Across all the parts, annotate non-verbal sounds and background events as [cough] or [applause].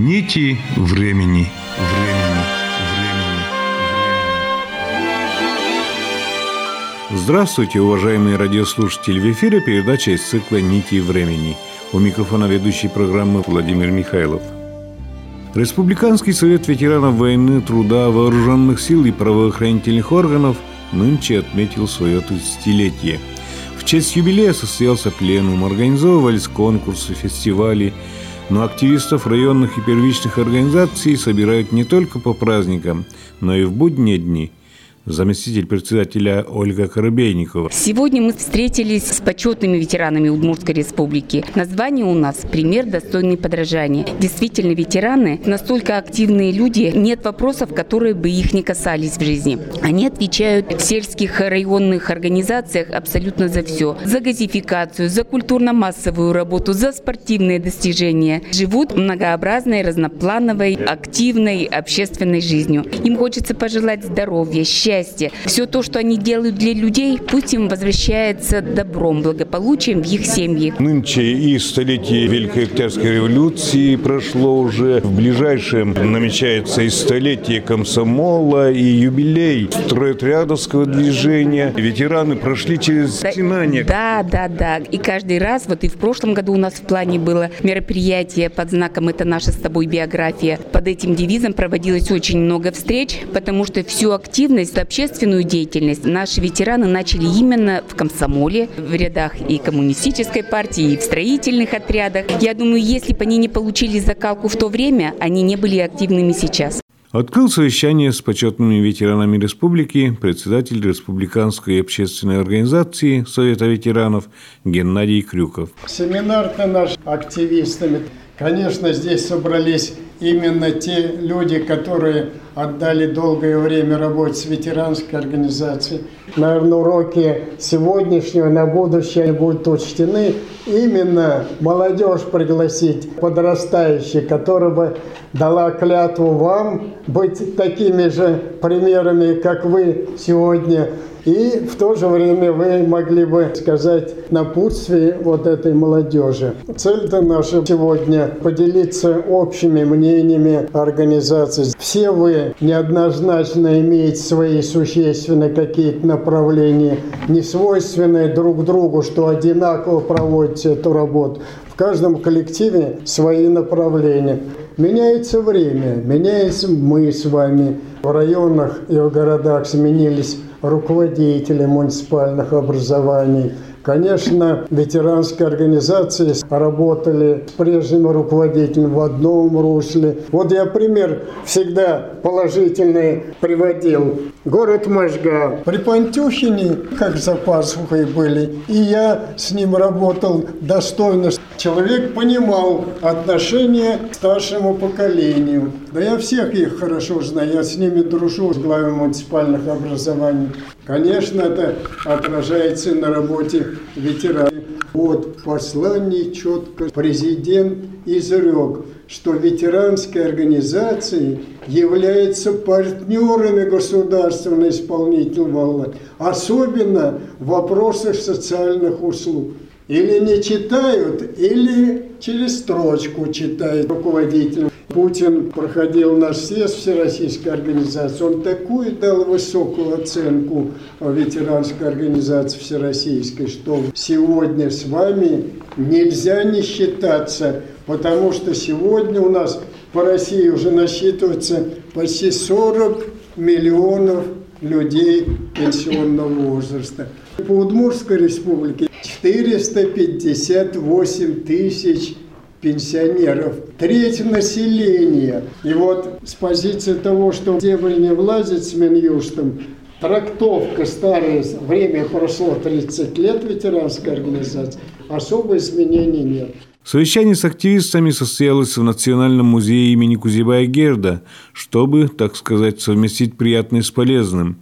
Нити времени. Времени. Времени. Здравствуйте, уважаемые радиослушатели! В эфире передача из цикла «Нити времени». У микрофона ведущий программы Владимир Михайлов. Республиканский совет ветеранов войны, труда, вооруженных сил и правоохранительных органов нынче отметил свое 30-летие. В честь юбилея состоялся пленум, организовывались конкурсы, фестивали – но активистов районных и первичных организаций собирают не только по праздникам, но и в будние дни – заместитель председателя Ольга Коробейникова. Сегодня мы встретились с почетными ветеранами Удмуртской республики. Название у нас «Пример достойный подражания». Действительно, ветераны настолько активные люди, нет вопросов, которые бы их не касались в жизни. Они отвечают в сельских районных организациях абсолютно за все. За газификацию, за культурно-массовую работу, за спортивные достижения. Живут многообразной, разноплановой, активной общественной жизнью. Им хочется пожелать здоровья, счастья, счастья. Все то, что они делают для людей, пусть им возвращается добром, благополучием в их семьи. Нынче и столетие Великой Октябрьской революции прошло уже. В ближайшем намечается и столетие комсомола, и юбилей стройотрядовского движения. Ветераны прошли через да, стенания. Да, да, да. И каждый раз, вот и в прошлом году у нас в плане было мероприятие под знаком «Это наша с тобой биография». Под этим девизом проводилось очень много встреч, потому что всю активность общественную деятельность наши ветераны начали именно в комсомоле, в рядах и коммунистической партии, и в строительных отрядах. Я думаю, если бы они не получили закалку в то время, они не были активными сейчас. Открыл совещание с почетными ветеранами республики председатель Республиканской общественной организации Совета ветеранов Геннадий Крюков. Семинар-то наш активистами. Конечно, здесь собрались именно те люди, которые отдали долгое время работе с ветеранской организацией. Наверное, уроки сегодняшнего на будущее будут учтены. Именно молодежь пригласить, подрастающие, которая бы дала клятву вам быть такими же примерами, как вы сегодня – и в то же время вы могли бы сказать напутствие вот этой молодежи. Цель-то наша сегодня поделиться общими мнениями организации. Все вы неоднозначно имеете свои существенные какие-то направления, не свойственные друг другу, что одинаково проводите эту работу. В каждом коллективе свои направления. Меняется время, меняется мы с вами. В районах и в городах сменились руководители муниципальных образований. Конечно, ветеранские организации работали с прежним руководителем в одном русле. Вот я пример всегда положительный приводил. Город Можга. При Пантюхине, как за пасухой были, и я с ним работал достойно. Человек понимал отношение к старшему поколению. Да я всех их хорошо знаю, я с ними дружу, с главой муниципальных образований. Конечно, это отражается на работе ветеранов. Вот послание четко президент изрек, что ветеранские организации являются партнерами государственной исполнительной власти, особенно в вопросах социальных услуг. Или не читают, или через строчку читает руководитель. Путин проходил наш съезд Всероссийской организации, он такую дал высокую оценку ветеранской организации Всероссийской, что сегодня с вами нельзя не считаться, потому что сегодня у нас по России уже насчитывается почти 40 миллионов людей пенсионного возраста. По Удмуртской республике 458 тысяч пенсионеров, треть населения. И вот с позиции того, что земль не влазит с Минюстом, трактовка старое время прошло 30 лет ветеранской организации, особо изменений нет. Совещание с активистами состоялось в Национальном музее имени Кузибая Герда, чтобы, так сказать, совместить приятное с полезным.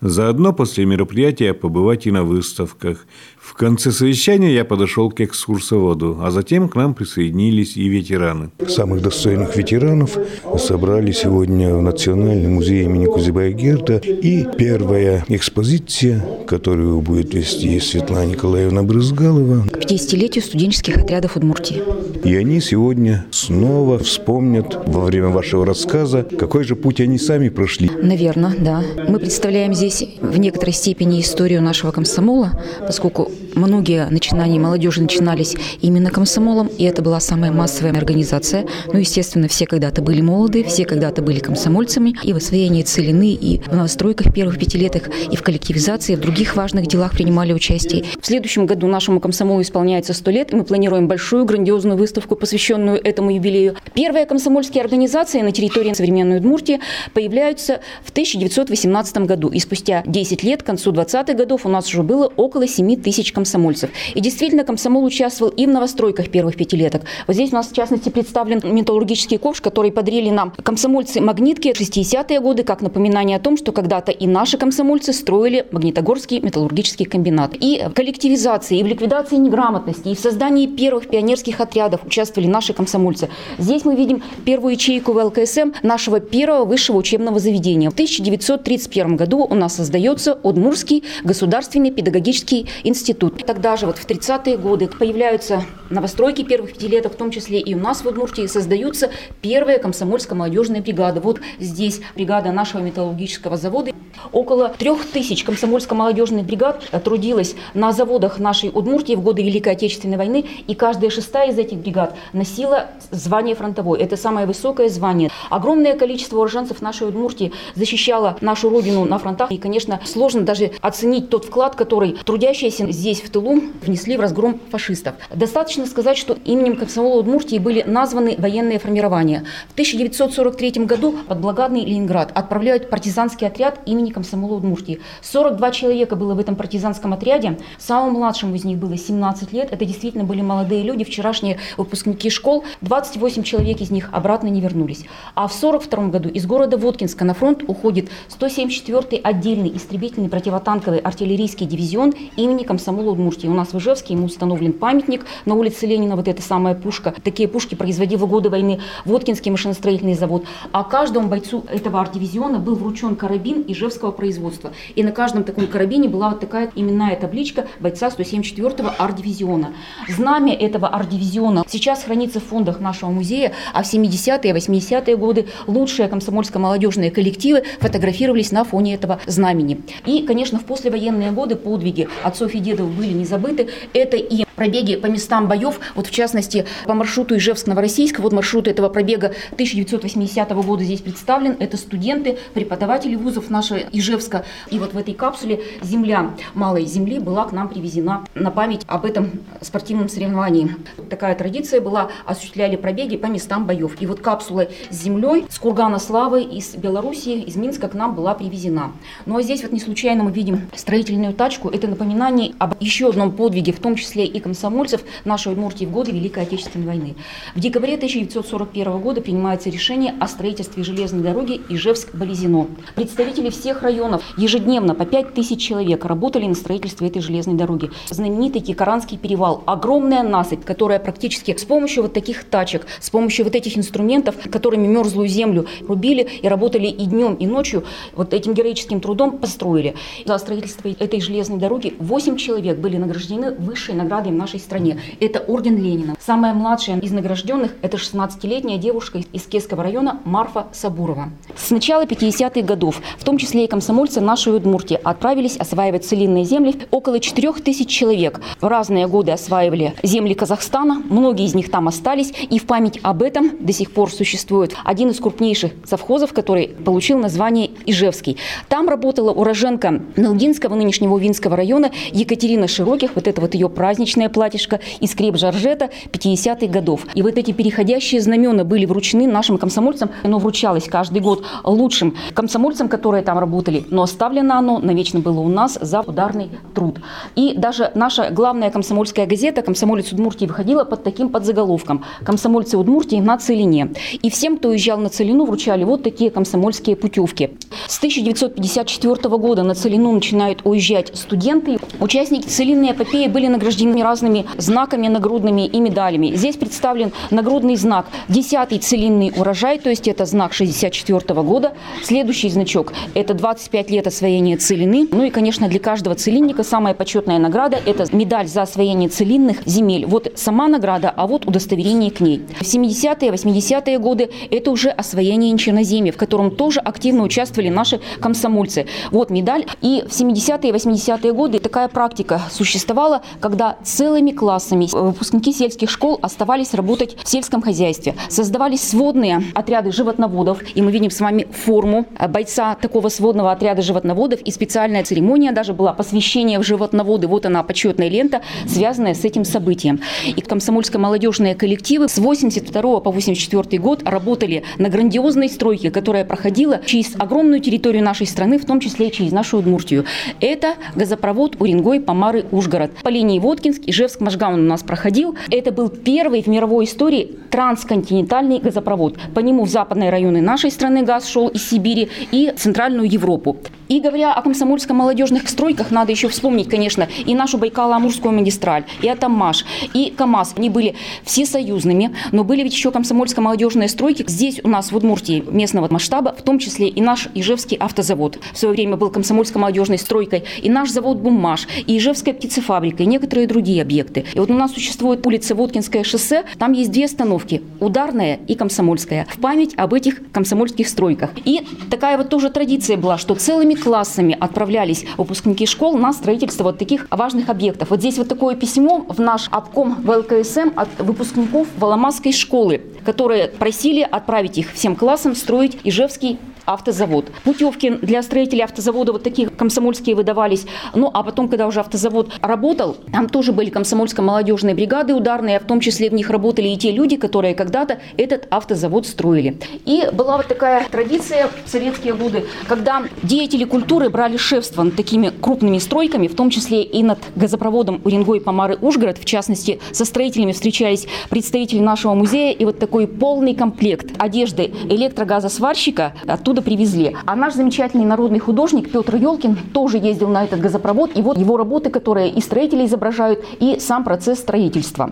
Заодно после мероприятия побывать и на выставках. В конце совещания я подошел к экскурсоводу, а затем к нам присоединились и ветераны. Самых достойных ветеранов собрали сегодня в Национальном музее имени Кузибая Герда. И первая экспозиция, которую будет вести Светлана Николаевна Брызгалова. К 50-летию студенческих отрядов Удмуртии. И они сегодня снова вспомнят во время вашего рассказа, какой же путь они сами прошли. Наверное, да. Мы представляем здесь в некоторой степени историю нашего комсомола, поскольку многие начинания молодежи начинались именно комсомолом, и это была самая массовая организация. Ну, естественно, все когда-то были молоды, все когда-то были комсомольцами, и в освоении целины, и в новостройках первых пятилеток, и в коллективизации, и в других важных делах принимали участие. В следующем году нашему комсомолу исполняется 100 лет, и мы планируем большую грандиозную выставку, посвященную этому юбилею. Первые комсомольские организации на территории современной Удмуртии появляются в 1918 году, и спустя 10 лет, к концу 20-х годов, у нас уже было около 7 тысяч комсомольцев комсомольцев. И действительно, комсомол участвовал и в новостройках первых пятилеток. Вот здесь у нас, в частности, представлен металлургический ковш, который подарили нам комсомольцы магнитки 60-е годы, как напоминание о том, что когда-то и наши комсомольцы строили Магнитогорский металлургический комбинат. И в коллективизации, и в ликвидации неграмотности, и в создании первых пионерских отрядов участвовали наши комсомольцы. Здесь мы видим первую ячейку в ЛКСМ нашего первого высшего учебного заведения. В 1931 году у нас создается Удмурский государственный педагогический институт. Тогда же, вот в 30-е годы, появляются новостройки первых пятилеток, в том числе и у нас в Удмуртии, создаются первые комсомольско-молодежные бригады. Вот здесь бригада нашего металлургического завода. Около трех тысяч комсомольско-молодежных бригад трудилось на заводах нашей Удмуртии в годы Великой Отечественной войны, и каждая шестая из этих бригад носила звание фронтовой. Это самое высокое звание. Огромное количество уроженцев нашей Удмуртии защищало нашу родину на фронтах, и, конечно, сложно даже оценить тот вклад, который трудящиеся здесь в тылу внесли в разгром фашистов. Достаточно сказать, что именем комсомола Удмуртии были названы военные формирования. В 1943 году под Благодный Ленинград отправляют партизанский отряд имени комсомола Удмуртии. 42 человека было в этом партизанском отряде. Самому младшему из них было 17 лет. Это действительно были молодые люди, вчерашние выпускники школ. 28 человек из них обратно не вернулись. А в 1942 году из города Воткинска на фронт уходит 174-й отдельный истребительный противотанковый артиллерийский дивизион имени комсомола Удмуртии. У нас в Ижевске ему установлен памятник на улице Ленина, вот эта самая пушка. Такие пушки производил в годы войны Воткинский машиностроительный завод. А каждому бойцу этого арт-дивизиона был вручен карабин ижевского производства. И на каждом таком карабине была вот такая именная табличка бойца 174-го арт-дивизиона. Знамя этого арт-дивизиона сейчас хранится в фондах нашего музея, а в 70-е, 80-е годы лучшие комсомольско-молодежные коллективы фотографировались на фоне этого знамени. И, конечно, в послевоенные годы подвиги отцов и дедов были не забыты. Это и пробеги по местам боев, вот в частности по маршруту Ижевск-Новороссийск, вот маршрут этого пробега 1980 года здесь представлен, это студенты, преподаватели вузов нашего Ижевска. И вот в этой капсуле земля малой земли была к нам привезена на память об этом спортивном соревновании. Такая традиция была, осуществляли пробеги по местам боев. И вот капсула с землей с Кургана Славы из Белоруссии, из Минска к нам была привезена. Ну а здесь вот не случайно мы видим строительную тачку, это напоминание об еще одном подвиге, в том числе и комсомольцев нашей Удмуртии в годы Великой Отечественной войны. В декабре 1941 года принимается решение о строительстве железной дороги Ижевск-Болезино. Представители всех районов ежедневно по 5 тысяч человек работали на строительстве этой железной дороги. Знаменитый Кикаранский перевал, огромная насыпь, которая практически с помощью вот таких тачек, с помощью вот этих инструментов, которыми мерзлую землю рубили и работали и днем, и ночью, вот этим героическим трудом построили. За строительство этой железной дороги 8 человек были награждены высшей наградой в нашей стране. Это орден Ленина. Самая младшая из награжденных – это 16-летняя девушка из Кесского района Марфа Сабурова. С начала 50-х годов, в том числе и комсомольцы нашей Удмуртии, отправились осваивать целинные земли. Около 4 тысяч человек в разные годы осваивали земли Казахстана. Многие из них там остались. И в память об этом до сих пор существует один из крупнейших совхозов, который получил название Ижевский. Там работала уроженка Нелдинского, нынешнего Винского района, Екатерина Широких. Вот это вот ее праздничное платьишко из креп Жоржета 50-х годов. И вот эти переходящие знамена были вручены нашим комсомольцам. Оно вручалось каждый год лучшим комсомольцам, которые там работали. Но оставлено оно навечно было у нас за ударный труд. И даже наша главная комсомольская газета «Комсомолец Удмуртии» выходила под таким подзаголовком «Комсомольцы Удмуртии на Целине». И всем, кто уезжал на Целину, вручали вот такие комсомольские путевки. С 1954 года на Целину начинают уезжать студенты. Участники целинные эпопеи были награждены разными знаками нагрудными и медалями. Здесь представлен нагрудный знак «Десятый целинный урожай», то есть это знак 64 года. Следующий значок – это 25 лет освоения целины. Ну и, конечно, для каждого целинника самая почетная награда – это медаль за освоение целинных земель. Вот сама награда, а вот удостоверение к ней. В 70-е, 80-е годы это уже освоение черноземья, в котором тоже активно участвовали наши комсомольцы. Вот медаль. И в 70-е, 80-е годы такая практика существовала, когда целыми классами выпускники сельских школ оставались работать в сельском хозяйстве. Создавались сводные отряды животноводов, и мы видим с вами форму бойца такого сводного отряда животноводов, и специальная церемония даже была посвящение в животноводы. Вот она, почетная лента, связанная с этим событием. И комсомольско-молодежные коллективы с 82 по 84 год работали на грандиозной стройке, которая проходила через огромную территорию нашей страны, в том числе и через нашу Удмуртию. Это газопровод Уренгой, Помары, Ужгород. По линии Воткинск, Ижевск, Можган у нас проходил. Это был первый в мировой истории трансконтинентальный газопровод. По нему в западные районы нашей страны газ шел из Сибири и Центральную Европу. И говоря о комсомольско-молодежных стройках, надо еще вспомнить, конечно, и нашу Байкало-Амурскую магистраль, и Атамаш, и КАМАЗ. Они были всесоюзными, но были ведь еще комсомольско-молодежные стройки. Здесь у нас в Удмуртии местного масштаба, в том числе и наш Ижевский автозавод. В свое время был комсомольско-молодежной стройкой, и наш завод «Буммаш», и Ижевская птицефабрика, и некоторые другие объекты. И вот у нас существует улица Воткинское шоссе, там есть две остановки – ударная и комсомольская, в память об этих комсомольских стройках. И такая вот тоже традиция была, что целыми классами отправлялись выпускники школ на строительство вот таких важных объектов. Вот здесь вот такое письмо в наш обком в ЛКСМ от выпускников Воломасской школы, которые просили отправить их всем классам строить Ижевский автозавод. Путевки для строителей автозавода вот такие комсомольские выдавались. Ну, а потом, когда уже автозавод работал, там тоже были комсомольско-молодежные бригады ударные, а в том числе в них работали и те люди, которые когда-то этот автозавод строили. И была вот такая традиция в советские годы, когда деятели культуры брали шефство над такими крупными стройками, в том числе и над газопроводом Уренгой, Помары, Ужгород. В частности, со строителями встречались представители нашего музея, и вот такой полный комплект одежды электрогазосварщика оттуда оттуда привезли. А наш замечательный народный художник Петр Елкин тоже ездил на этот газопровод. И вот его работы, которые и строители изображают, и сам процесс строительства.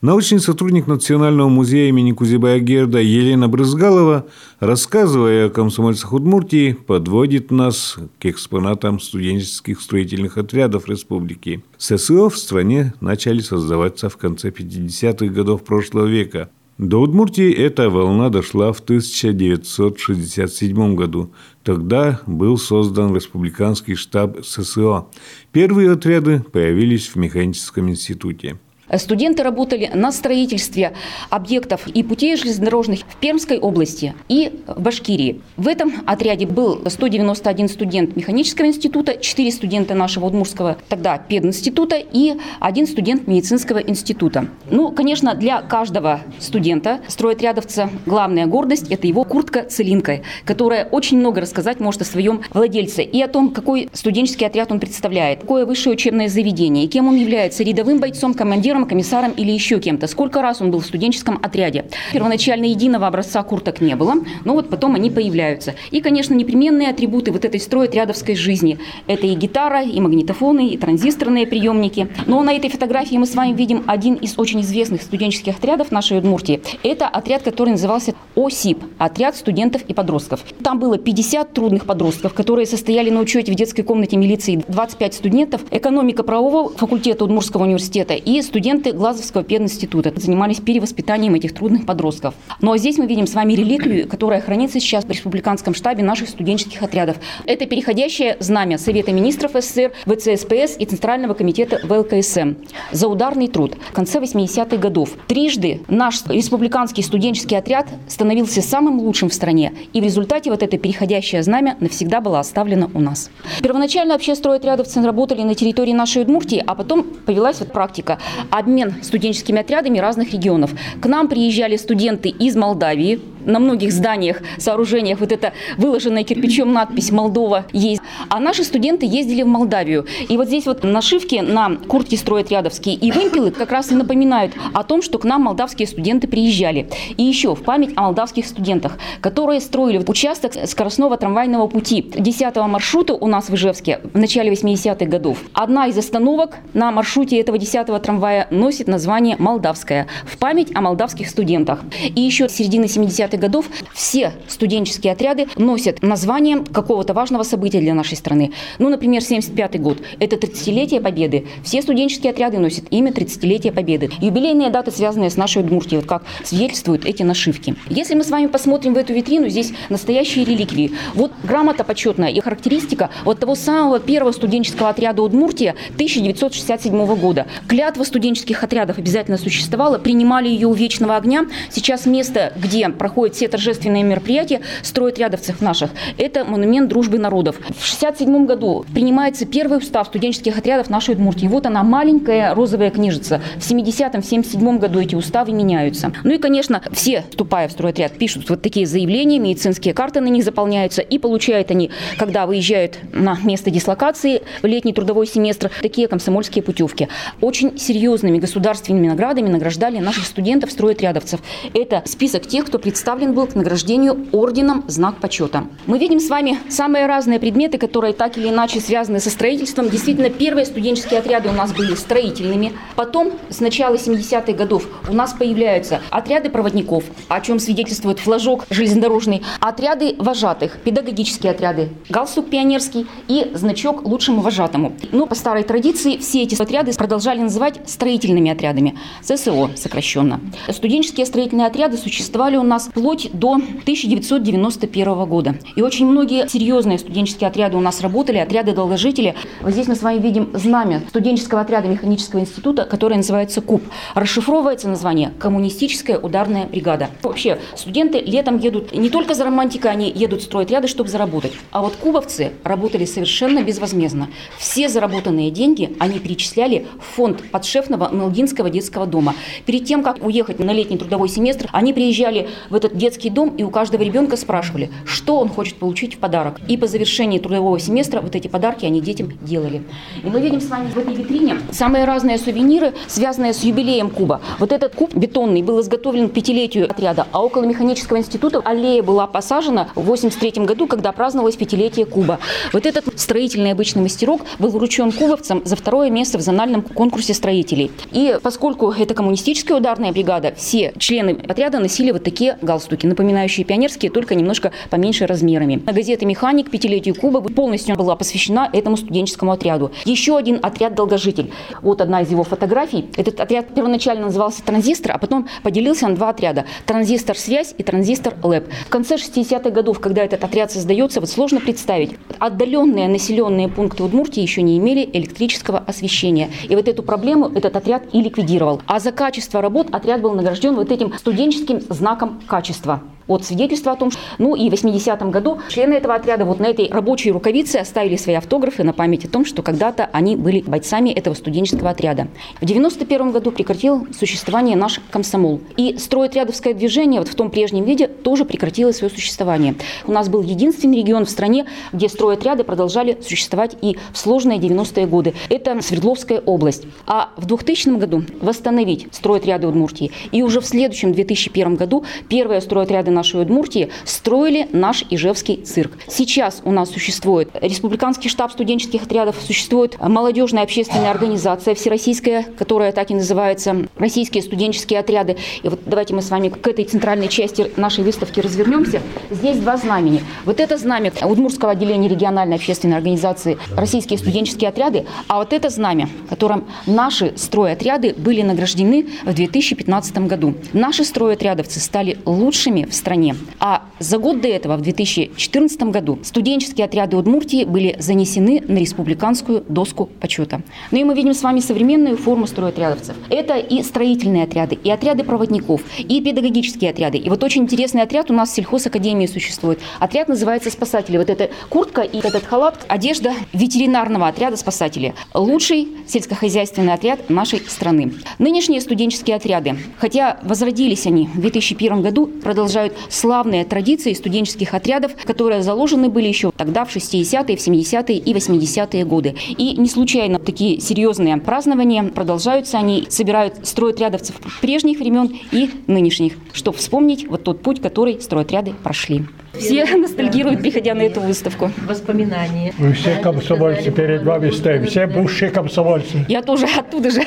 Научный сотрудник Национального музея имени Кузибая Герда Елена Брызгалова, рассказывая о комсомольцах Удмуртии, подводит нас к экспонатам студенческих строительных отрядов республики. ССО в стране начали создаваться в конце 50-х годов прошлого века – до Удмуртии эта волна дошла в 1967 году. Тогда был создан республиканский штаб ССО. Первые отряды появились в механическом институте. Студенты работали на строительстве объектов и путей железнодорожных в Пермской области и в Башкирии. В этом отряде был 191 студент механического института, 4 студента нашего Удмурского тогда пединститута и один студент медицинского института. Ну, конечно, для каждого студента, стройотрядовца, главная гордость – это его куртка-целинка, которая очень много рассказать может о своем владельце и о том, какой студенческий отряд он представляет, какое высшее учебное заведение, кем он является – рядовым бойцом, командиром инспектором, комиссаром или еще кем-то. Сколько раз он был в студенческом отряде. Первоначально единого образца курток не было, но вот потом они появляются. И, конечно, непременные атрибуты вот этой стройотрядовской жизни. Это и гитара, и магнитофоны, и транзисторные приемники. Но на этой фотографии мы с вами видим один из очень известных студенческих отрядов нашей Удмуртии. Это отряд, который назывался ОСИП, отряд студентов и подростков. Там было 50 трудных подростков, которые состояли на учете в детской комнате милиции 25 студентов, экономика правового факультета Удмурского университета и студенты студенты Глазовского пединститута занимались перевоспитанием этих трудных подростков. Ну а здесь мы видим с вами реликвию, которая хранится сейчас в республиканском штабе наших студенческих отрядов. Это переходящее знамя Совета министров СССР, ВЦСПС и Центрального комитета ВЛКСМ за ударный труд в конце 80-х годов. Трижды наш республиканский студенческий отряд становился самым лучшим в стране, и в результате вот это переходящее знамя навсегда было оставлено у нас. Первоначально вообще стройотрядовцы работали на территории нашей Удмуртии, а потом повелась вот практика. Обмен студенческими отрядами разных регионов. К нам приезжали студенты из Молдавии, на многих зданиях, сооружениях вот это выложенная кирпичом надпись «Молдова» есть. А наши студенты ездили в Молдавию. И вот здесь вот нашивки на куртке рядовские и вымпелы как раз и напоминают о том, что к нам молдавские студенты приезжали. И еще в память о молдавских студентах, которые строили участок скоростного трамвайного пути 10 маршрута у нас в Ижевске в начале 80-х годов. Одна из остановок на маршруте этого 10-го трамвая носит название «Молдавская» в память о молдавских студентах. И еще с середины 70-х годов все студенческие отряды носят название какого-то важного события для нашей страны. Ну, например, 75-й год – это 30-летие Победы. Все студенческие отряды носят имя 30-летия Победы. Юбилейные даты, связанные с нашей Удмуртией, вот как свидетельствуют эти нашивки. Если мы с вами посмотрим в эту витрину, здесь настоящие реликвии. Вот грамота почетная и характеристика вот того самого первого студенческого отряда Удмуртия 1967 года. Клятва студенческих отрядов обязательно существовала, принимали ее у Вечного огня. Сейчас место, где проходят все торжественные мероприятия, строят рядовцев наших. Это монумент дружбы народов. В 1967 году принимается первый устав студенческих отрядов нашей Удмуртии. Вот она, маленькая розовая книжица. В 70-м, 77-м году эти уставы меняются. Ну и, конечно, все, вступая в стройотряд, пишут вот такие заявления, медицинские карты на них заполняются, и получают они, когда выезжают на место дислокации в летний трудовой семестр, такие комсомольские путевки. Очень серьезными государственными наградами награждали наших студентов стройотрядовцев. Это список тех, кто представлен был к награждению орденом «Знак почета». Мы видим с вами самые разные предметы, которые так или иначе связаны со строительством. Действительно, первые студенческие отряды у нас были строительными. Потом, с начала 70-х годов, у нас появляются отряды проводников, о чем свидетельствует флажок железнодорожный, отряды вожатых, педагогические отряды, галстук пионерский и значок лучшему вожатому. Но по старой традиции все эти отряды продолжали называть строительными отрядами, ССО сокращенно. Студенческие строительные отряды существовали у нас вплоть до 1991 года. И очень многие серьезные студенческие отряды у нас работали, отряды долгожителей. Вот здесь мы с вами видим знамя студенческого отряда механического института, который называется КУП. Расшифровывается название «Коммунистическая ударная бригада». Вообще, студенты летом едут не только за романтикой, они едут строить ряды, чтобы заработать. А вот кубовцы работали совершенно безвозмездно. Все заработанные деньги они перечисляли в фонд подшефного Мелдинского детского дома. Перед тем, как уехать на летний трудовой семестр, они приезжали в этот детский дом и у каждого ребенка спрашивали, что он хочет получить в подарок. И по завершении трудового семестра вот эти подарки они детям делали. И мы видим с вами в этой витрине самые разные сувениры, связанные с юбилеем Куба. Вот этот куб бетонный был изготовлен к пятилетию отряда, а около механического института аллея была посажена в 83 году, когда праздновалось пятилетие Куба. Вот этот строительный обычный мастерок был вручен кубовцам за второе место в зональном конкурсе строителей. И поскольку это коммунистическая ударная бригада, все члены отряда носили вот такие галстуки, напоминающие пионерские, только немножко поменьше размерами. Газета «Механик» пятилетию Куба полностью была посвящена этому студенческому отряду. Еще один отряд «Долгожитель». Вот одна из его фотографий. Этот отряд первоначально назывался «Транзистор», а потом поделился на два отряда. «Транзистор связь» и «Транзистор ЛЭП». В конце 60-х годов, когда этот отряд создается, вот сложно представить. Отдаленные населенные пункты Удмуртии еще не имели электрического освещения. И вот эту проблему этот отряд и ликвидировал. А за качество работ отряд был награжден вот этим студенческим знаком качества общества от свидетельства о том, что, ну и в 80-м году члены этого отряда вот на этой рабочей рукавице оставили свои автографы на память о том, что когда-то они были бойцами этого студенческого отряда. В 91 году прекратил существование наш комсомол. И стройотрядовское движение вот в том прежнем виде тоже прекратило свое существование. У нас был единственный регион в стране, где стройотряды продолжали существовать и в сложные 90-е годы. Это Свердловская область. А в 2000 году восстановить стройотряды Удмуртии. И уже в следующем 2001 году первые стройотряды нашей Удмуртии строили наш Ижевский цирк. Сейчас у нас существует Республиканский штаб студенческих отрядов, существует молодежная общественная организация всероссийская, которая так и называется «Российские студенческие отряды». И вот давайте мы с вами к этой центральной части нашей выставки развернемся. Здесь два знамени. Вот это знамя Удмуртского отделения региональной общественной организации «Российские студенческие отряды», а вот это знамя, которым наши стройотряды были награждены в 2015 году. Наши стройотрядовцы стали лучшими в стране. А за год до этого, в 2014 году, студенческие отряды Удмуртии были занесены на республиканскую доску почета. Ну и мы видим с вами современную форму стройотрядовцев. Это и строительные отряды, и отряды проводников, и педагогические отряды. И вот очень интересный отряд у нас в сельхозакадемии существует. Отряд называется «Спасатели». Вот эта куртка и этот халат – одежда ветеринарного отряда «Спасатели». Лучший сельскохозяйственный отряд нашей страны. Нынешние студенческие отряды, хотя возродились они в 2001 году, продолжают продолжают славные традиции студенческих отрядов, которые заложены были еще тогда, в 60-е, в 70-е и 80-е годы. И не случайно такие серьезные празднования продолжаются. Они собирают стройотрядовцев прежних времен и нынешних, чтобы вспомнить вот тот путь, который стройотряды прошли. Все ностальгируют, приходя на эту выставку. Воспоминания. Вы все комсомольцы перед вами стоим, все бывшие комсомольцы. Я тоже оттуда же.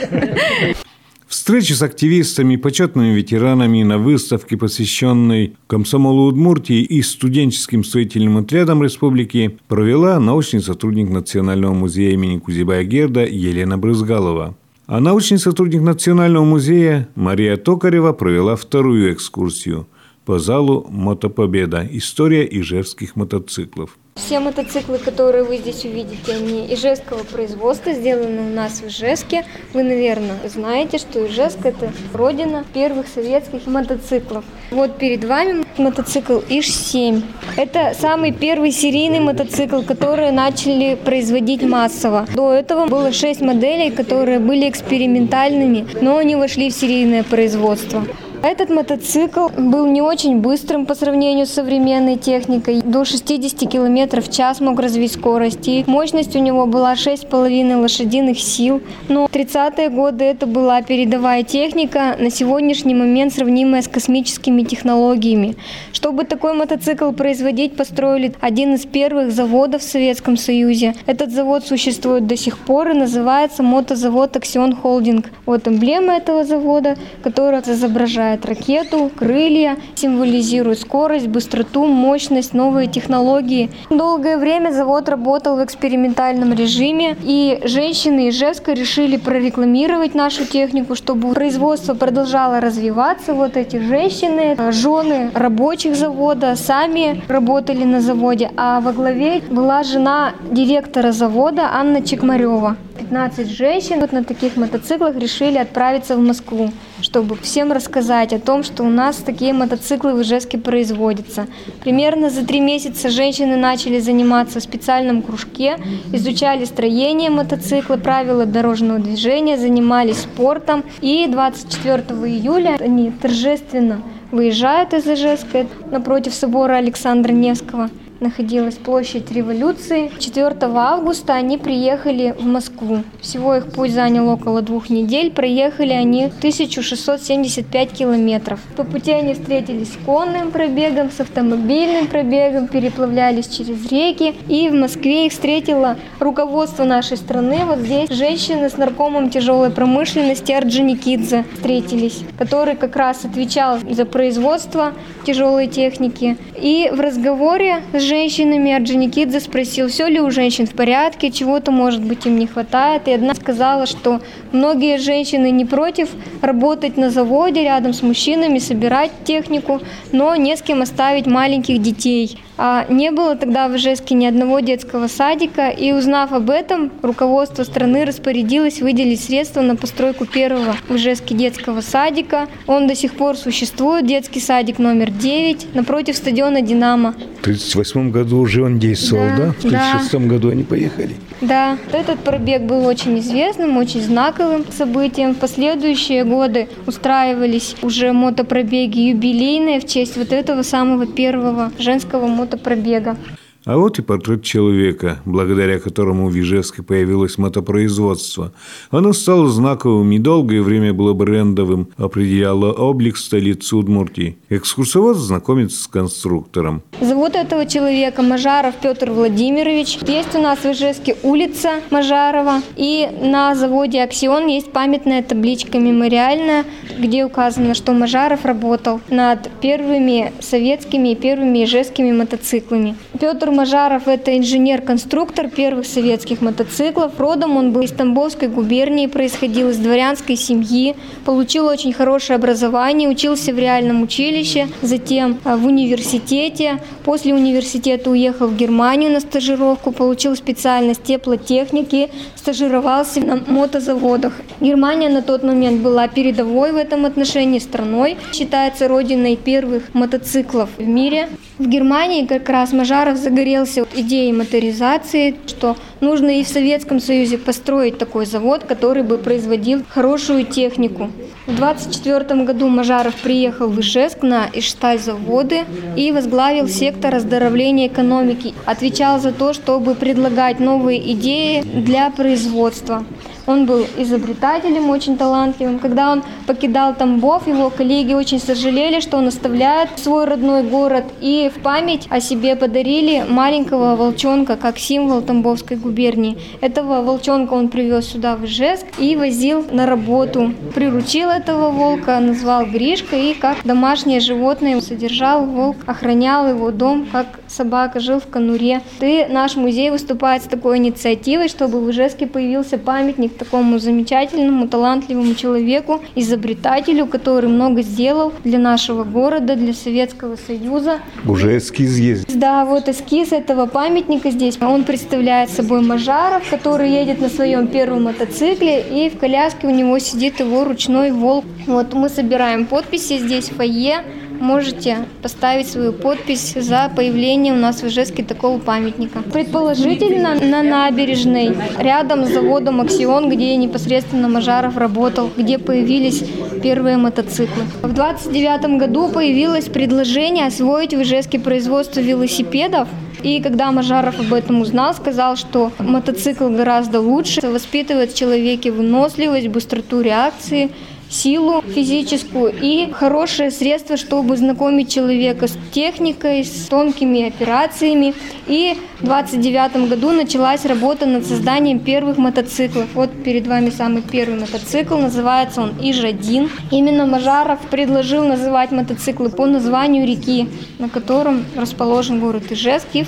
Встречи с активистами, почетными ветеранами на выставке, посвященной комсомолу Удмуртии и студенческим строительным отрядам республики, провела научный сотрудник Национального музея имени Кузибая Герда Елена Брызгалова. А научный сотрудник Национального музея Мария Токарева провела вторую экскурсию по залу «Мотопобеда. История ижевских мотоциклов». Все мотоциклы, которые вы здесь увидите, они ижевского производства, сделаны у нас в Ижевске. Вы, наверное, знаете, что Ижевск – это родина первых советских мотоциклов. Вот перед вами мотоцикл Иж-7. Это самый первый серийный мотоцикл, который начали производить массово. До этого было шесть моделей, которые были экспериментальными, но не вошли в серийное производство. Этот мотоцикл был не очень быстрым по сравнению с современной техникой. До 60 км в час мог развить скорость. И мощность у него была 6,5 лошадиных сил. Но в 30-е годы это была передовая техника, на сегодняшний момент сравнимая с космическими технологиями. Чтобы такой мотоцикл производить, построили один из первых заводов в Советском Союзе. Этот завод существует до сих пор и называется мотозавод «Аксион Холдинг». Вот эмблема этого завода, которая изображает изображает ракету, крылья, символизирует скорость, быстроту, мощность, новые технологии. Долгое время завод работал в экспериментальном режиме, и женщины Ижевска решили прорекламировать нашу технику, чтобы производство продолжало развиваться. Вот эти женщины, жены рабочих завода, сами работали на заводе, а во главе была жена директора завода Анна Чекмарева. 15 женщин вот на таких мотоциклах решили отправиться в Москву, чтобы всем рассказать о том, что у нас такие мотоциклы в Ижевске производятся. Примерно за три месяца женщины начали заниматься в специальном кружке, изучали строение мотоцикла, правила дорожного движения, занимались спортом. И 24 июля они торжественно выезжают из Ижевска напротив собора Александра Невского – находилась площадь революции. 4 августа они приехали в Москву. Всего их путь занял около двух недель. Проехали они 1675 километров. По пути они встретились с конным пробегом, с автомобильным пробегом, переплавлялись через реки. И в Москве их встретило руководство нашей страны. Вот здесь женщины с наркомом тяжелой промышленности Орджоникидзе встретились, который как раз отвечал за производство тяжелой техники. И в разговоре с женщинами, Орджоникидзе спросил, все ли у женщин в порядке, чего-то, может быть, им не хватает. И одна сказала, что многие женщины не против работать на заводе рядом с мужчинами, собирать технику, но не с кем оставить маленьких детей. А не было тогда в Ижевске ни одного детского садика, и узнав об этом, руководство страны распорядилось выделить средства на постройку первого в Ижевске детского садика. Он до сих пор существует, детский садик номер 9, напротив стадиона «Динамо». 38 2008 году уже он действовал, да? да? В 2006 да. году они поехали. Да, этот пробег был очень известным, очень знаковым событием. В последующие годы устраивались уже мотопробеги юбилейные в честь вот этого самого первого женского мотопробега. А вот и портрет человека, благодаря которому в Ижевске появилось мотопроизводство. Оно стало знаковым долгое время было брендовым, определяло облик столицы Удмуртии. Экскурсовод знакомится с конструктором. Зовут этого человека Мажаров Петр Владимирович. Есть у нас в Ижевске улица Мажарова. И на заводе «Аксион» есть памятная табличка мемориальная, где указано, что Мажаров работал над первыми советскими и первыми ижевскими мотоциклами. Петр Мажаров – это инженер-конструктор первых советских мотоциклов. Родом он был из Тамбовской губернии, происходил из дворянской семьи, получил очень хорошее образование, учился в реальном училище, затем а, в университете. После университета уехал в Германию на стажировку, получил специальность теплотехники, стажировался на мотозаводах. Германия на тот момент была передовой в этом отношении страной, считается родиной первых мотоциклов в мире. В Германии как раз Мажаров загорелся идеей моторизации, что нужно и в Советском Союзе построить такой завод, который бы производил хорошую технику. В 24 году Мажаров приехал в Ижевск на Ишталь-заводы и возглавил сектор оздоровления экономики. Отвечал за то, чтобы предлагать новые идеи для производства. Он был изобретателем, очень талантливым. Когда он покидал Тамбов, его коллеги очень сожалели, что он оставляет свой родной город и в память о себе подарили маленького волчонка как символ Тамбовской губернии. Этого волчонка он привез сюда в Ижевск и возил на работу. Приручил этого волка, назвал Гришка и как домашнее животное содержал волк, охранял его дом, как собака, жил в конуре. И наш музей выступает с такой инициативой, чтобы в Ижевске появился памятник такому замечательному, талантливому человеку, изобретателю, который много сделал для нашего города, для Советского Союза. Уже эскиз есть. Да, вот эскиз этого памятника здесь. Он представляет собой Мажаров, который едет на своем первом мотоцикле, и в коляске у него сидит его ручной волк. Вот мы собираем подписи здесь в фойе можете поставить свою подпись за появление у нас в Ижевске такого памятника. Предположительно, на набережной, рядом с заводом «Аксион», где непосредственно Мажаров работал, где появились первые мотоциклы. В 29 году появилось предложение освоить в Ижевске производство велосипедов, и когда Мажаров об этом узнал, сказал, что мотоцикл гораздо лучше, воспитывает в человеке выносливость, быстроту реакции, силу физическую и хорошее средство, чтобы знакомить человека с техникой, с тонкими операциями. И в 29 году началась работа над созданием первых мотоциклов. Вот перед вами самый первый мотоцикл, называется он Иж-1. Именно Мажаров предложил называть мотоциклы по названию реки, на котором расположен город Ижевск. И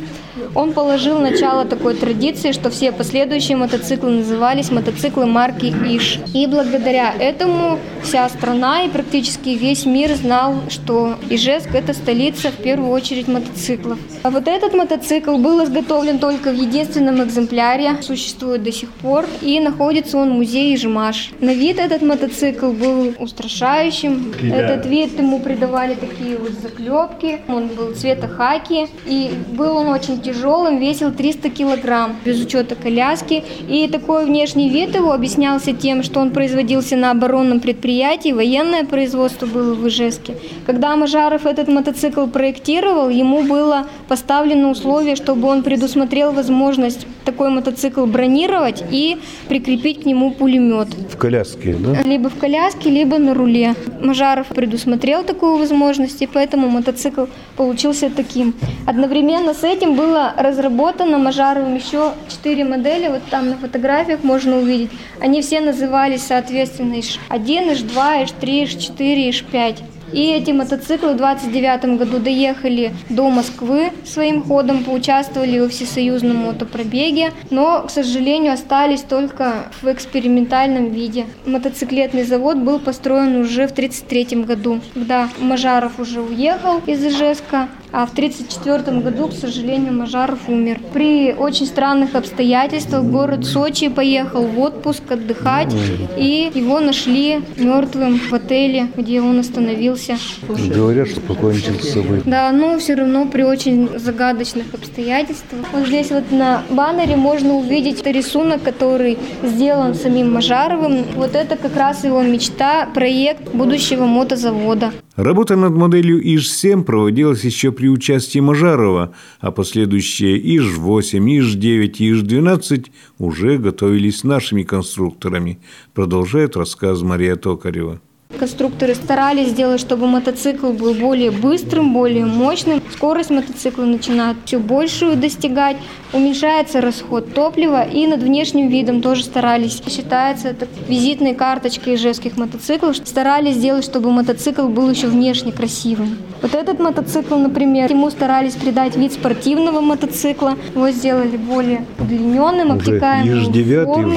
он положил начало такой традиции, что все последующие мотоциклы назывались мотоциклы марки Иш. И благодаря этому вся страна и практически весь мир знал, что Ижевск – это столица в первую очередь мотоциклов. А вот этот мотоцикл был изготовлен только в единственном экземпляре, существует до сих пор, и находится он в музее Ижмаш. На вид этот мотоцикл был устрашающим, да. этот вид ему придавали такие вот заклепки, он был цвета хаки, и был он очень тяжелым, весил 300 килограмм, без учета коляски, и такой внешний вид его объяснялся тем, что он производился на оборонном предприятии, предприятий, военное производство было в Ижевске. Когда Мажаров этот мотоцикл проектировал, ему было поставлено условие, чтобы он предусмотрел возможность такой мотоцикл бронировать и прикрепить к нему пулемет. В коляске, да? Либо в коляске, либо на руле. Мажаров предусмотрел такую возможность, и поэтому мотоцикл получился таким. Одновременно с этим было разработано Мажаровым еще четыре модели, вот там на фотографиях можно увидеть. Они все назывались соответственно ИШ-1, ИШ-2, ИШ-3, ИШ-4, ИШ-5. И эти мотоциклы в 29 году доехали до Москвы своим ходом, поучаствовали во всесоюзном мотопробеге, но, к сожалению, остались только в экспериментальном виде. Мотоциклетный завод был построен уже в 1933 году, когда Мажаров уже уехал из Ижевска, а в 1934 году, к сожалению, Мажаров умер. При очень странных обстоятельствах город Сочи поехал в отпуск отдыхать, и его нашли мертвым в отеле, где он остановился. Говорят, что покончил с собой. Да, но все равно при очень загадочных обстоятельствах. Вот здесь вот на баннере можно увидеть рисунок, который сделан самим Мажаровым. Вот это как раз его мечта, проект будущего мотозавода. Работа над моделью ИЖ-7 проводилась еще при участии Мажарова, а последующие ИЖ-8, ИЖ-9 и ИЖ-12 уже готовились нашими конструкторами, продолжает рассказ Мария Токарева. Конструкторы старались сделать, чтобы мотоцикл был более быстрым, более мощным. Скорость мотоцикла начинает все большую достигать, уменьшается расход топлива и над внешним видом тоже старались. Считается это визитной карточкой ижевских мотоциклов. Старались сделать, чтобы мотоцикл был еще внешне красивым. Вот этот мотоцикл, например, ему старались придать вид спортивного мотоцикла. Его сделали более удлиненным, обтекаемым. Уже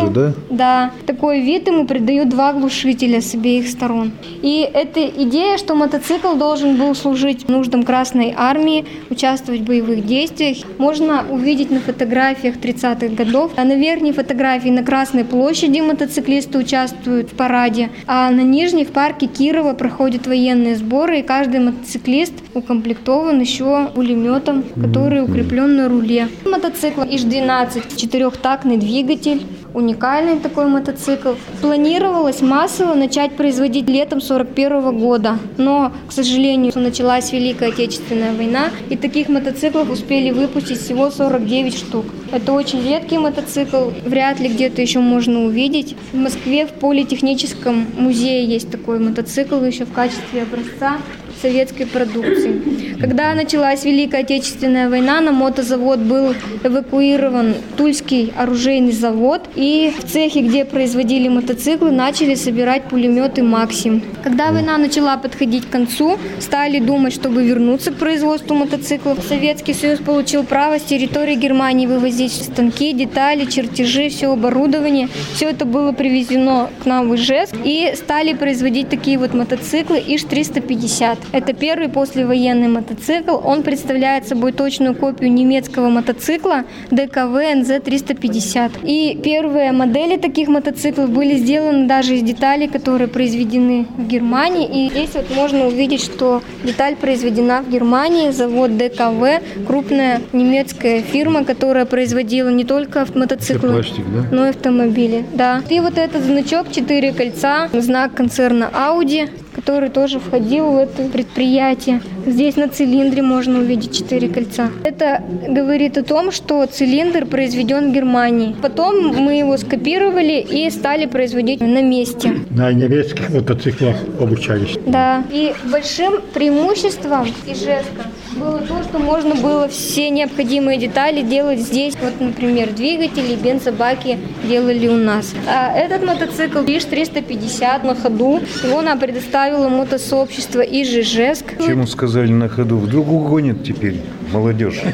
уже, да? Да. Такой вид ему придают два глушителя с обеих сторон. И эта идея, что мотоцикл должен был служить нуждам Красной Армии, участвовать в боевых действиях, можно увидеть на фотографиях 30-х годов. А на верхней фотографии на Красной площади мотоциклисты участвуют в параде, а на нижней в парке Кирова проходят военные сборы, и каждый мотоциклист укомплектован еще пулеметом, который укреплен на руле. Мотоцикл ИЖ-12, четырехтактный двигатель, уникальный такой мотоцикл. Планировалось массово начать производить летом 41 года, но, к сожалению, началась Великая Отечественная война, и таких мотоциклов успели выпустить всего 49 штук. Это очень редкий мотоцикл, вряд ли где-то еще можно увидеть. В Москве в Политехническом музее есть такой мотоцикл еще в качестве образца советской продукции. Когда началась Великая Отечественная война, на мотозавод был эвакуирован Тульский оружейный завод, и в цехе, где производили мотоциклы, начали собирать пулеметы «Максим». Когда война начала подходить к концу, стали думать, чтобы вернуться к производству мотоциклов. Советский Союз получил право с территории Германии вывозить станки, детали, чертежи, все оборудование. Все это было привезено к нам в Ижевск, и стали производить такие вот мотоциклы ИЖ-350. Это первый послевоенный мотоцикл. Он представляет собой точную копию немецкого мотоцикла ДКВ НЗ-350. И первые модели таких мотоциклов были сделаны даже из деталей, которые произведены в Германии. И здесь вот можно увидеть, что деталь произведена в Германии. Завод ДКВ, крупная немецкая фирма, которая производила не только мотоциклы, пластик, да? но и автомобили. Да. И вот этот значок «Четыре кольца», знак концерна Audi который тоже входил в это предприятие. Здесь на цилиндре можно увидеть четыре кольца. Это говорит о том, что цилиндр произведен в Германии. Потом мы его скопировали и стали производить на месте. На немецких мотоциклах обучались. Да. И большим преимуществом Ижевска было то, что можно было все необходимые детали делать здесь. Вот, например, двигатели, бензобаки делали у нас. А этот мотоцикл лишь 350 на ходу. Его нам предоставило мотосообщество Ижижеск. Чему сказали на ходу? Вдруг угонят теперь молодежь? [laughs]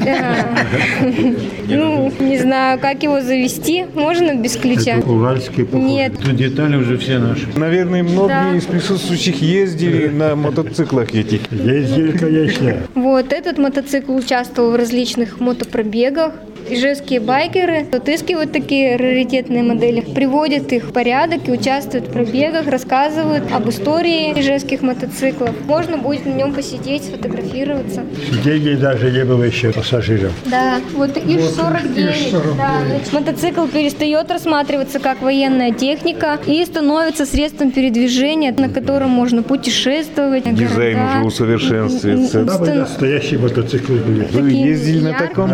Ну, не знаю, как его завести. Можно без ключа? Уральские Нет. Тут детали уже все наши. Наверное, многие из присутствующих ездили на мотоциклах этих. Ездили, конечно. Вот этот мотоцикл участвовал в различных мотопробегах. Ижевские байкеры отыскивают такие раритетные модели, приводят их в порядок и участвуют в пробегах, рассказывают об истории ижевских мотоциклов. Можно будет на нем посидеть, сфотографироваться. Сидели даже не было еще пассажиров. Да, вот ИЖ-49. Да, значит, мотоцикл перестает рассматриваться как военная техника и становится средством передвижения, на котором можно путешествовать. Дизайн города. уже усовершенствуется. Стан- Настоящие мотоциклы были. Вы ездили на таком?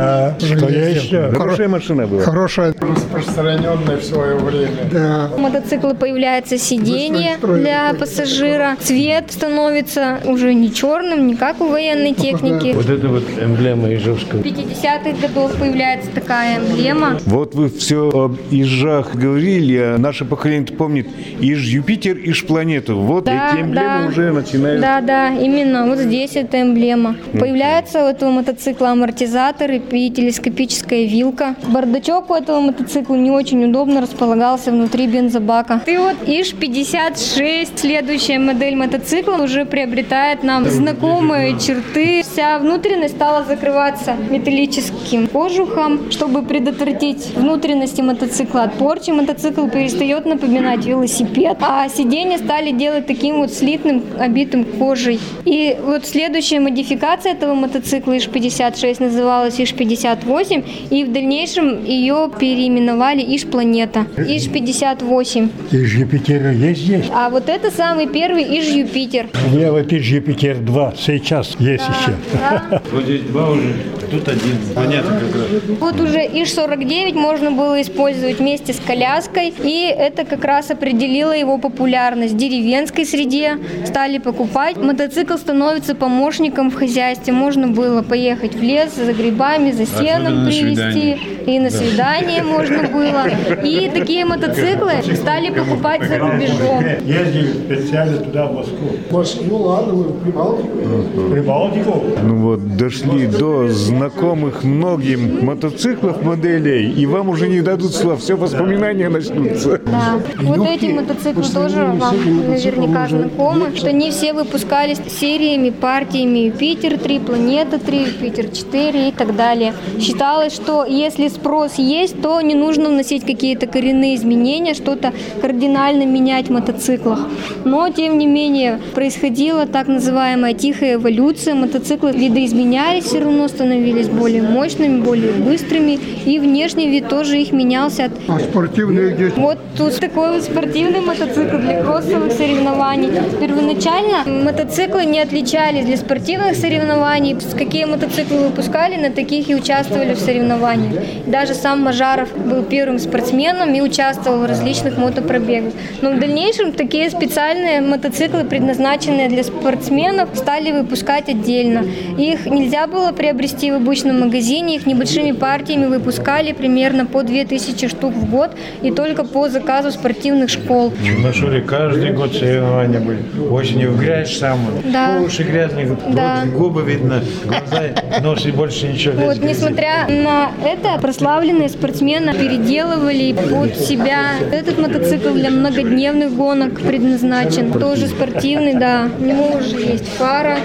А, настоящие. Хорошая машина была. Хорошая. Распространенный в свое время. У мотоцикла появляется сиденье для пассажира. Цвет становится уже не черным, не как у военной техники. Вот это вот эмблема Ижевского. В 50-х годов появляется такая эмблема. Вот вы все об Ижах говорили, а наше поколение помнит Иж Юпитер, Иж планету. Вот Да, эти эмблемы да. уже начинают. Да, да, именно. Вот здесь эта эмблема. Появляется у этого мотоцикла амортизатор и телескопическая вилка. Бардачок у этого мотоцикла не очень удобно располагался внутри бензобака. И вот ИЖ-56, следующая модель мотоцикла, уже приобретает нам знакомые черты. Вся внутренность стала закрываться металлическим кожухом, чтобы предотвратить внутренности мотоцикла от порчи. Мотоцикл перестает напоминать велосипед, а сиденья стали делать таким вот слитным, обитым кожей. И вот следующая модификация этого мотоцикла ИЖ-56 называлась ИЖ-58, и в дальнейшем ее переименовали ИЖ-планета. ИЖ-58. Из Юпитера есть здесь? А вот это самый первый ИЖ-Юпитер. У меня вот из Юпитер 2 сейчас есть еще. Да. Вот здесь два уже, тут один. Понятно как раз. Вот уже ИЖ-49 можно было использовать вместе с коляской, и это как раз определило его популярность. В деревенской среде стали покупать. Мотоцикл становится помощником в хозяйстве. Можно было поехать в лес за грибами, за сеном привезти. И на свидание можно было. И такие мотоциклы стали покупать за рубежом. Ездили специально туда, в Москву. Ну ладно, мы в Прибалтику. Прибалтику. Ну вот, дошли до знакомых многим мотоциклов моделей, и вам уже не дадут слов, все воспоминания начнутся. Да. Вот эти мотоциклы тоже вам наверняка знакомы, что не все выпускались сериями, партиями Юпитер 3, Планета 3, Юпитер 4 и так далее. Считалось, что если спрос есть, то не нужно вносить какие-то коренные изменения, что-то кардинально менять в мотоциклах. Но, тем не менее, происходила так называемая тихая эволюция, мотоциклы видоизменялись, все равно становились становились более мощными, более быстрыми, и внешний вид тоже их менялся. А спортивные где? Вот тут такой вот спортивный мотоцикл для кроссовых соревнований. Первоначально мотоциклы не отличались для спортивных соревнований. Какие мотоциклы выпускали, на таких и участвовали в соревнованиях. Даже сам Мажаров был первым спортсменом и участвовал в различных мотопробегах. Но в дальнейшем такие специальные мотоциклы, предназначенные для спортсменов, стали выпускать отдельно. Их нельзя было приобрести в обычном магазине, их небольшими партиями выпускали примерно по 2000 штук в год и только по заказу спортивных школ. В Машуре каждый год соревнования были. Осенью в грязь самую. Да. Уши грязные, Да. губы видно, глаза, нос и больше ничего. Вот, несмотря на это, прославленные спортсмены переделывали под себя. Этот мотоцикл для многодневных гонок предназначен. Тоже спортивный, да. У него уже есть фара.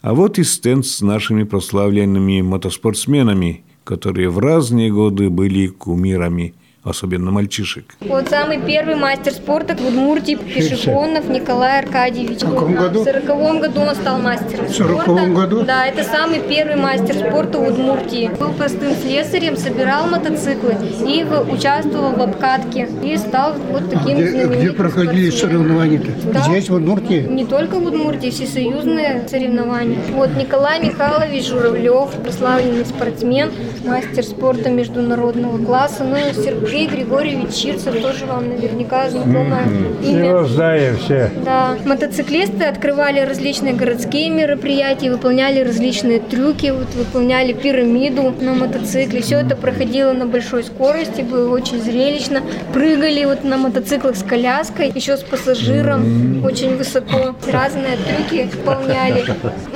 А вот и стенд с нашими прославленными мотоспортсменами, которые в разные годы были кумирами, особенно мальчишек. Вот самый первый мастер спорта в Удмуртии Пешехонов Николай Аркадьевич. В каком году? В сороковом году он стал мастером В сороковом спорта. году? Да, это самый первый мастер спорта в Удмуртии. Был простым слесарем, собирал мотоциклы и участвовал в обкатке. И стал вот таким Где, знаменитым где проходили соревнования-то? Да. Здесь, в Удмуртии? Не только в Удмуртии, всесоюзные соревнования. Вот Николай Михайлович Журавлев, прославленный спортсмен, мастер спорта международного класса. Ну и Сергей Григорьевич Чирцев, тоже вам наверняка знакомое имя. Его знаем все. Да. Мотоциклисты открывали различные городские мероприятия, выполняли различные трюки, вот, выполняли пирамиду на мотоцикле. Все это проходило на большой скорости, было очень зрелищно. Прыгали вот на мотоциклах с коляской, еще с пассажиром, очень высоко. Разные трюки выполняли.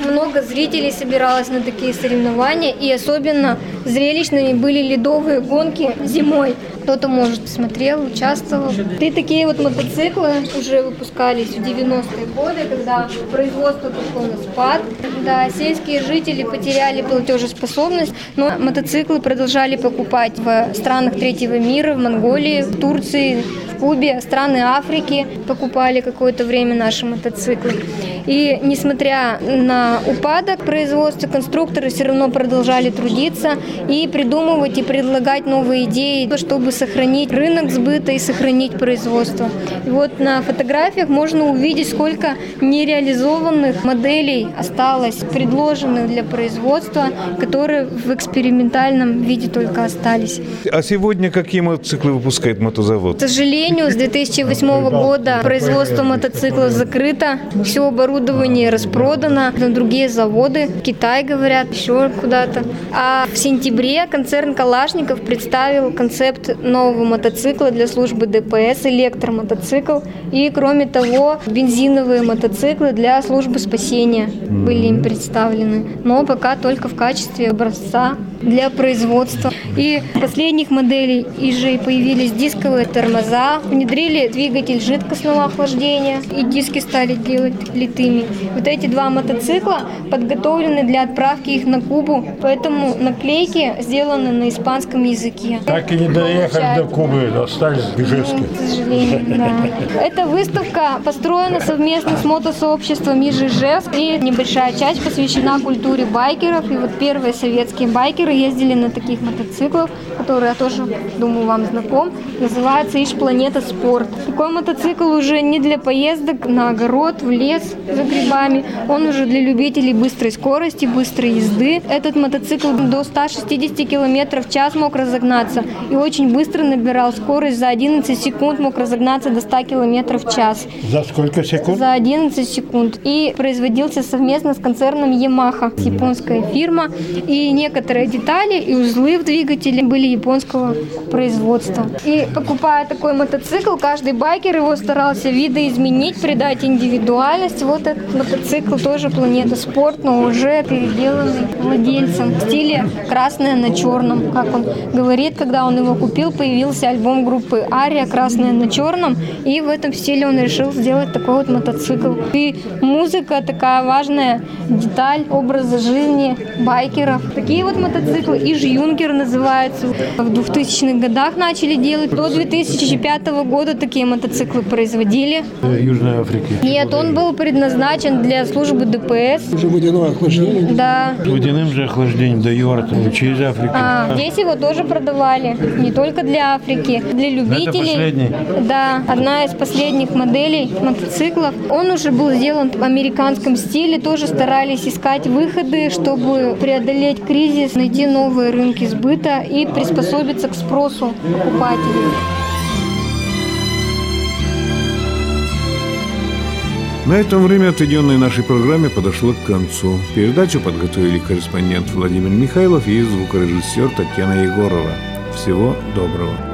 Много зрителей собиралось на такие соревнования, и особенно зрелищными были ледовые гонки зимой. Кто-то, может, смотрел, участвовал. И такие вот мотоциклы уже выпускались в 90-е годы, когда производство пошло на спад. Да, сельские жители потеряли платежеспособность, но мотоциклы продолжали покупать в странах третьего мира, в Монголии, в Турции, в Кубе, страны Африки покупали какое-то время наши мотоциклы. И несмотря на упадок производства, конструкторы все равно продолжали трудиться и придумывать и предлагать новые идеи, чтобы сохранить рынок сбыта и сохранить производство. И вот на фотографиях можно увидеть, сколько нереализованных моделей осталось, предложенных для производства, которые в экспериментальном виде только остались. А сегодня какие мотоциклы выпускает мотозавод? К сожалению, с 2008 года производство мотоциклов закрыто, все оборудование распродано на другие заводы, Китай, говорят, еще куда-то. А в сентябре концерн Калашников представил концепт нового мотоцикла для службы ДПС, электромотоцикл. И, кроме того, бензиновые мотоциклы для службы спасения были им представлены. Но пока только в качестве образца для производства. И последних моделей уже появились дисковые тормоза, внедрили двигатель жидкостного охлаждения и диски стали делать литыми. Вот эти два мотоцикла подготовлены для отправки их на Кубу, поэтому наклейки сделаны на испанском языке. Так и не доехали до Кубы, остались в Ижевске. Ну, К сожалению, да. Эта выставка построена совместно с мотосообществом Ижижевск, и небольшая часть посвящена культуре байкеров. И вот первые советские байкеры ездили на таких мотоциклах, которые я тоже, думаю, вам знаком. Называется Иж Планета Спорт. Такой мотоцикл уже не для поездок на огород, в лес за грибами. Он уже для любителей быстрой скорости, быстрой езды. Этот мотоцикл до 160 км в час мог разогнаться и очень быстро набирал скорость. За 11 секунд мог разогнаться до 100 км в час. За сколько секунд? За 11 секунд. И производился совместно с концерном Yamaha, японская фирма. И некоторые детали и узлы в двигателе были японского производства. И покупая такой мотоцикл, каждый байкер его старался видоизменить, придать индивидуальность. Вот этот мотоцикл тоже Планета Спорт, но уже переделанный владельцем в стиле красное на черном. Как он говорит, когда он его купил, появился альбом группы Ария «Красное на черном», и в этом стиле он решил сделать такой вот мотоцикл. И музыка такая важная деталь образа жизни байкеров. Такие вот мотоциклы мотоциклы. Иж Юнкер называется. В 2000-х годах начали делать. До 2005 года такие мотоциклы производили. Южной Африки. Нет, он был предназначен для службы ДПС. Уже водяное охлаждение. Да. Водяным же охлаждением до Йорта, через Африку. А, здесь его тоже продавали. Не только для Африки, для любителей. последний? Да, одна из последних моделей мотоциклов. Он уже был сделан в американском стиле. Тоже старались искать выходы, чтобы преодолеть кризис, найти новые рынки сбыта и приспособиться к спросу покупателей. На этом время, отведенное нашей программе, подошло к концу. Передачу подготовили корреспондент Владимир Михайлов и звукорежиссер Татьяна Егорова. Всего доброго.